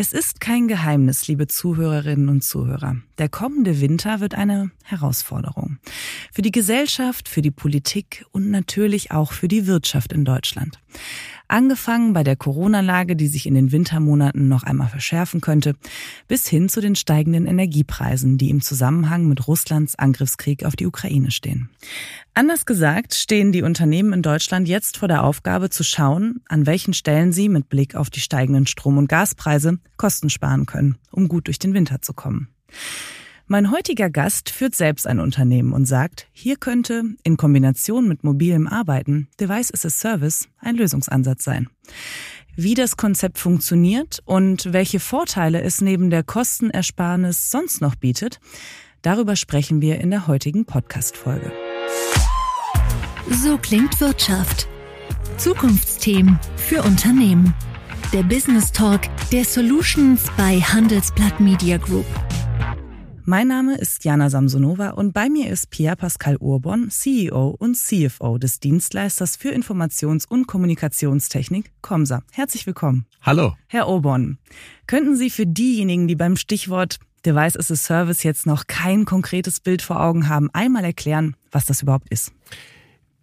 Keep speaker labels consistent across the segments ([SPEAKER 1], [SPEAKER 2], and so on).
[SPEAKER 1] Es ist kein Geheimnis, liebe Zuhörerinnen und Zuhörer. Der kommende Winter wird eine Herausforderung. Für die Gesellschaft, für die Politik und natürlich auch für die Wirtschaft in Deutschland. Angefangen bei der Corona-Lage, die sich in den Wintermonaten noch einmal verschärfen könnte, bis hin zu den steigenden Energiepreisen, die im Zusammenhang mit Russlands Angriffskrieg auf die Ukraine stehen. Anders gesagt stehen die Unternehmen in Deutschland jetzt vor der Aufgabe zu schauen, an welchen Stellen sie mit Blick auf die steigenden Strom- und Gaspreise Kosten sparen können, um gut durch den Winter zu kommen. Mein heutiger Gast führt selbst ein Unternehmen und sagt, hier könnte in Kombination mit mobilem Arbeiten Device as a Service ein Lösungsansatz sein. Wie das Konzept funktioniert und welche Vorteile es neben der Kostenersparnis sonst noch bietet, darüber sprechen wir in der heutigen Podcast-Folge.
[SPEAKER 2] So klingt Wirtschaft. Zukunftsthemen für Unternehmen. Der Business Talk der Solutions bei Handelsblatt Media Group.
[SPEAKER 1] Mein Name ist Jana Samsonova und bei mir ist Pierre Pascal Urban, CEO und CFO des Dienstleisters für Informations- und Kommunikationstechnik Comsa. Herzlich willkommen.
[SPEAKER 3] Hallo.
[SPEAKER 1] Herr Urban, könnten Sie für diejenigen, die beim Stichwort Device as a Service jetzt noch kein konkretes Bild vor Augen haben, einmal erklären, was das überhaupt ist?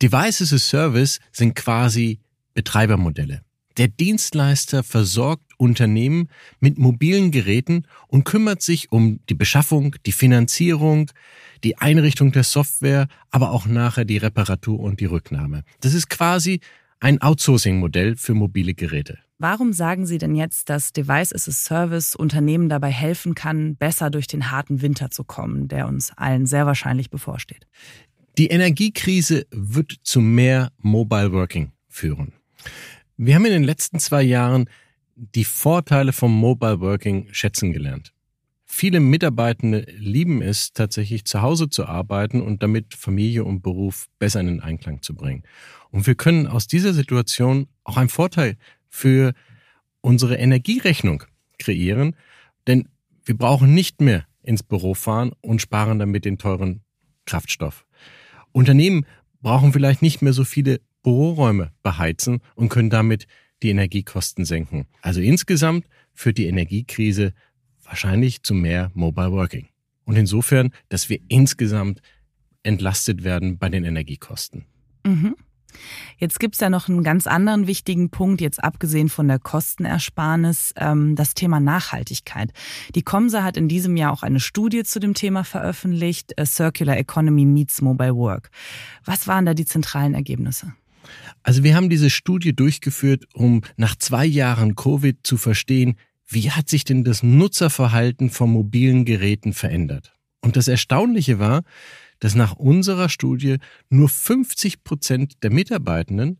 [SPEAKER 3] Device as a Service sind quasi Betreibermodelle. Der Dienstleister versorgt Unternehmen mit mobilen Geräten und kümmert sich um die Beschaffung, die Finanzierung, die Einrichtung der Software, aber auch nachher die Reparatur und die Rücknahme. Das ist quasi ein Outsourcing-Modell für mobile Geräte.
[SPEAKER 1] Warum sagen Sie denn jetzt, dass Device as a Service Unternehmen dabei helfen kann, besser durch den harten Winter zu kommen, der uns allen sehr wahrscheinlich bevorsteht?
[SPEAKER 3] Die Energiekrise wird zu mehr Mobile Working führen. Wir haben in den letzten zwei Jahren die Vorteile vom Mobile Working schätzen gelernt. Viele Mitarbeitende lieben es, tatsächlich zu Hause zu arbeiten und damit Familie und Beruf besser in den Einklang zu bringen. Und wir können aus dieser Situation auch einen Vorteil für unsere Energierechnung kreieren, denn wir brauchen nicht mehr ins Büro fahren und sparen damit den teuren Kraftstoff. Unternehmen brauchen vielleicht nicht mehr so viele Büroräume beheizen und können damit die Energiekosten senken. Also insgesamt führt die Energiekrise wahrscheinlich zu mehr Mobile Working. Und insofern, dass wir insgesamt entlastet werden bei den Energiekosten.
[SPEAKER 1] Mhm. Jetzt gibt's ja noch einen ganz anderen wichtigen Punkt, jetzt abgesehen von der Kostenersparnis, ähm, das Thema Nachhaltigkeit. Die Comsa hat in diesem Jahr auch eine Studie zu dem Thema veröffentlicht, A Circular Economy Meets Mobile Work. Was waren da die zentralen Ergebnisse?
[SPEAKER 3] Also wir haben diese Studie durchgeführt, um nach zwei Jahren Covid zu verstehen, wie hat sich denn das Nutzerverhalten von mobilen Geräten verändert. Und das Erstaunliche war, dass nach unserer Studie nur 50 Prozent der Mitarbeitenden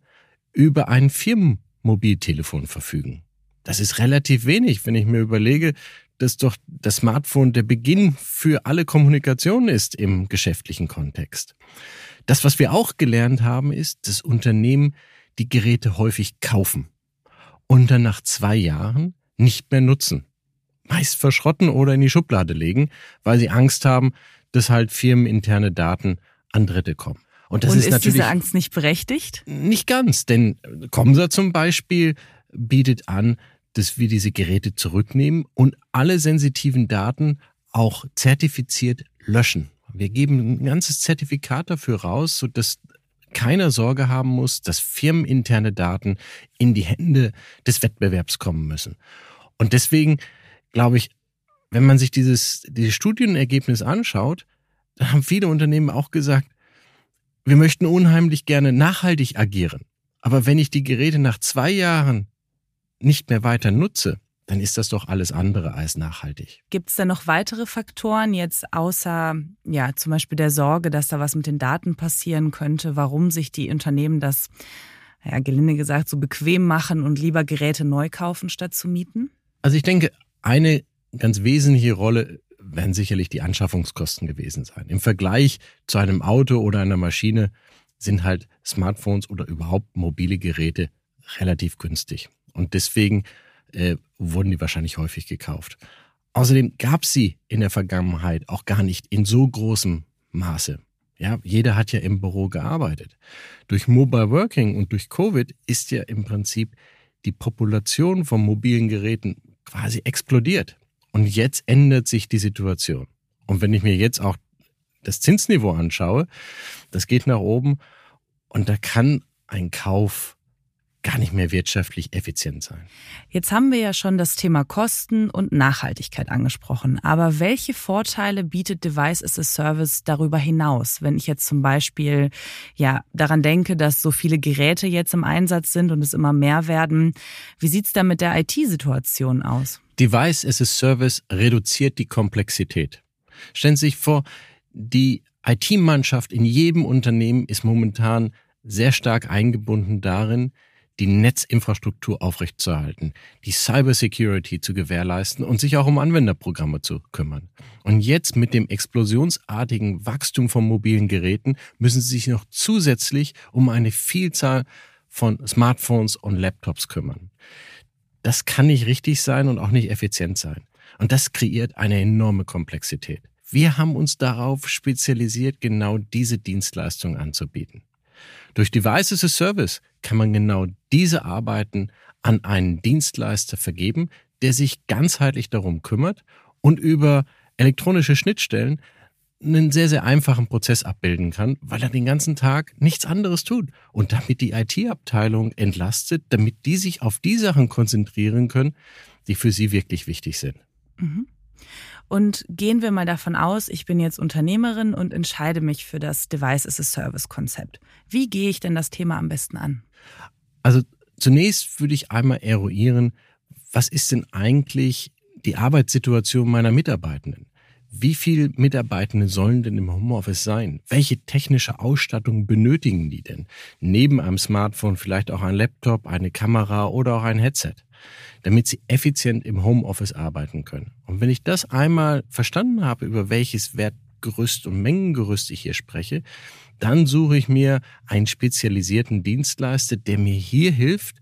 [SPEAKER 3] über ein Firmenmobiltelefon verfügen. Das ist relativ wenig, wenn ich mir überlege, dass doch das Smartphone der Beginn für alle Kommunikation ist im geschäftlichen Kontext. Das, was wir auch gelernt haben, ist, dass Unternehmen die Geräte häufig kaufen und dann nach zwei Jahren nicht mehr nutzen. Meist verschrotten oder in die Schublade legen, weil sie Angst haben, dass halt firmeninterne Daten an Dritte kommen.
[SPEAKER 1] Und das und ist, ist natürlich diese Angst nicht berechtigt?
[SPEAKER 3] Nicht ganz, denn Comsa zum Beispiel bietet an, dass wir diese Geräte zurücknehmen und alle sensitiven Daten auch zertifiziert löschen. Wir geben ein ganzes Zertifikat dafür raus, so dass keiner Sorge haben muss, dass firmeninterne Daten in die Hände des Wettbewerbs kommen müssen. Und deswegen glaube ich, wenn man sich dieses, dieses Studienergebnis anschaut, dann haben viele Unternehmen auch gesagt, wir möchten unheimlich gerne nachhaltig agieren. Aber wenn ich die Geräte nach zwei Jahren nicht mehr weiter nutze, dann ist das doch alles andere als nachhaltig.
[SPEAKER 1] Gibt es da noch weitere Faktoren jetzt außer ja zum Beispiel der Sorge, dass da was mit den Daten passieren könnte, warum sich die Unternehmen das ja gelinde gesagt so bequem machen und lieber Geräte neu kaufen statt zu mieten?
[SPEAKER 3] Also ich denke, eine ganz wesentliche Rolle werden sicherlich die Anschaffungskosten gewesen sein. Im Vergleich zu einem Auto oder einer Maschine sind halt Smartphones oder überhaupt mobile Geräte relativ günstig. Und deswegen äh, wurden die wahrscheinlich häufig gekauft. Außerdem gab es sie in der Vergangenheit auch gar nicht in so großem Maße. Ja, jeder hat ja im Büro gearbeitet. Durch Mobile Working und durch Covid ist ja im Prinzip die Population von mobilen Geräten quasi explodiert. Und jetzt ändert sich die Situation. Und wenn ich mir jetzt auch das Zinsniveau anschaue, das geht nach oben und da kann ein Kauf gar nicht mehr wirtschaftlich effizient sein.
[SPEAKER 1] Jetzt haben wir ja schon das Thema Kosten und Nachhaltigkeit angesprochen. Aber welche Vorteile bietet Device as a Service darüber hinaus? Wenn ich jetzt zum Beispiel ja daran denke, dass so viele Geräte jetzt im Einsatz sind und es immer mehr werden, wie sieht's da mit der IT-Situation aus?
[SPEAKER 3] Device as a Service reduziert die Komplexität. Stellen Sie sich vor, die IT-Mannschaft in jedem Unternehmen ist momentan sehr stark eingebunden darin, die Netzinfrastruktur aufrechtzuerhalten, die Cybersecurity zu gewährleisten und sich auch um Anwenderprogramme zu kümmern. Und jetzt mit dem explosionsartigen Wachstum von mobilen Geräten müssen sie sich noch zusätzlich um eine Vielzahl von Smartphones und Laptops kümmern. Das kann nicht richtig sein und auch nicht effizient sein. Und das kreiert eine enorme Komplexität. Wir haben uns darauf spezialisiert, genau diese Dienstleistung anzubieten. Durch Device as Service kann man genau diese Arbeiten an einen Dienstleister vergeben, der sich ganzheitlich darum kümmert und über elektronische Schnittstellen einen sehr, sehr einfachen Prozess abbilden kann, weil er den ganzen Tag nichts anderes tut und damit die IT-Abteilung entlastet, damit die sich auf die Sachen konzentrieren können, die für sie wirklich wichtig sind. Mhm.
[SPEAKER 1] Und gehen wir mal davon aus, ich bin jetzt Unternehmerin und entscheide mich für das Device as a Service Konzept. Wie gehe ich denn das Thema am besten an?
[SPEAKER 3] Also zunächst würde ich einmal eruieren, was ist denn eigentlich die Arbeitssituation meiner Mitarbeitenden? Wie viele Mitarbeitende sollen denn im Homeoffice sein? Welche technische Ausstattung benötigen die denn? Neben einem Smartphone vielleicht auch ein Laptop, eine Kamera oder auch ein Headset, damit sie effizient im Homeoffice arbeiten können. Und wenn ich das einmal verstanden habe, über welches Wertgerüst und Mengengerüst ich hier spreche, dann suche ich mir einen spezialisierten Dienstleister, der mir hier hilft,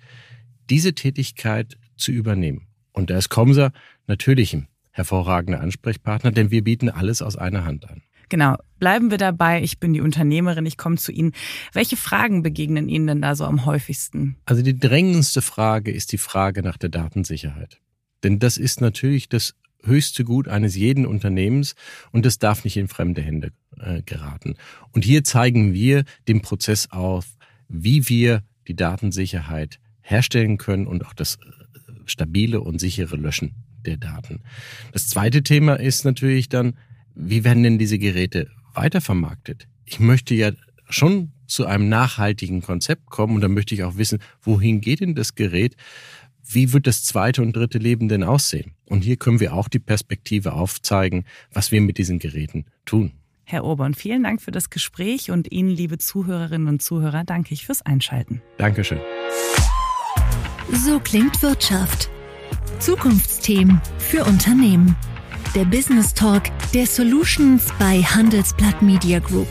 [SPEAKER 3] diese Tätigkeit zu übernehmen. Und da ist Comsa natürlich ein hervorragender Ansprechpartner, denn wir bieten alles aus einer Hand an.
[SPEAKER 1] Genau, bleiben wir dabei. Ich bin die Unternehmerin, ich komme zu Ihnen. Welche Fragen begegnen Ihnen denn da so am häufigsten?
[SPEAKER 3] Also die drängendste Frage ist die Frage nach der Datensicherheit. Denn das ist natürlich das höchste Gut eines jeden Unternehmens und das darf nicht in fremde Hände äh, geraten. Und hier zeigen wir den Prozess auf, wie wir die Datensicherheit herstellen können und auch das äh, stabile und sichere Löschen der Daten. Das zweite Thema ist natürlich dann, wie werden denn diese Geräte weitervermarktet? Ich möchte ja schon zu einem nachhaltigen Konzept kommen und dann möchte ich auch wissen, wohin geht denn das Gerät? Wie wird das zweite und dritte Leben denn aussehen? Und hier können wir auch die Perspektive aufzeigen, was wir mit diesen Geräten tun.
[SPEAKER 1] Herr Obern, vielen Dank für das Gespräch und Ihnen, liebe Zuhörerinnen und Zuhörer, danke ich fürs Einschalten.
[SPEAKER 3] Dankeschön.
[SPEAKER 2] So klingt Wirtschaft. Zukunftsthemen für Unternehmen. Der Business Talk der Solutions bei Handelsblatt Media Group.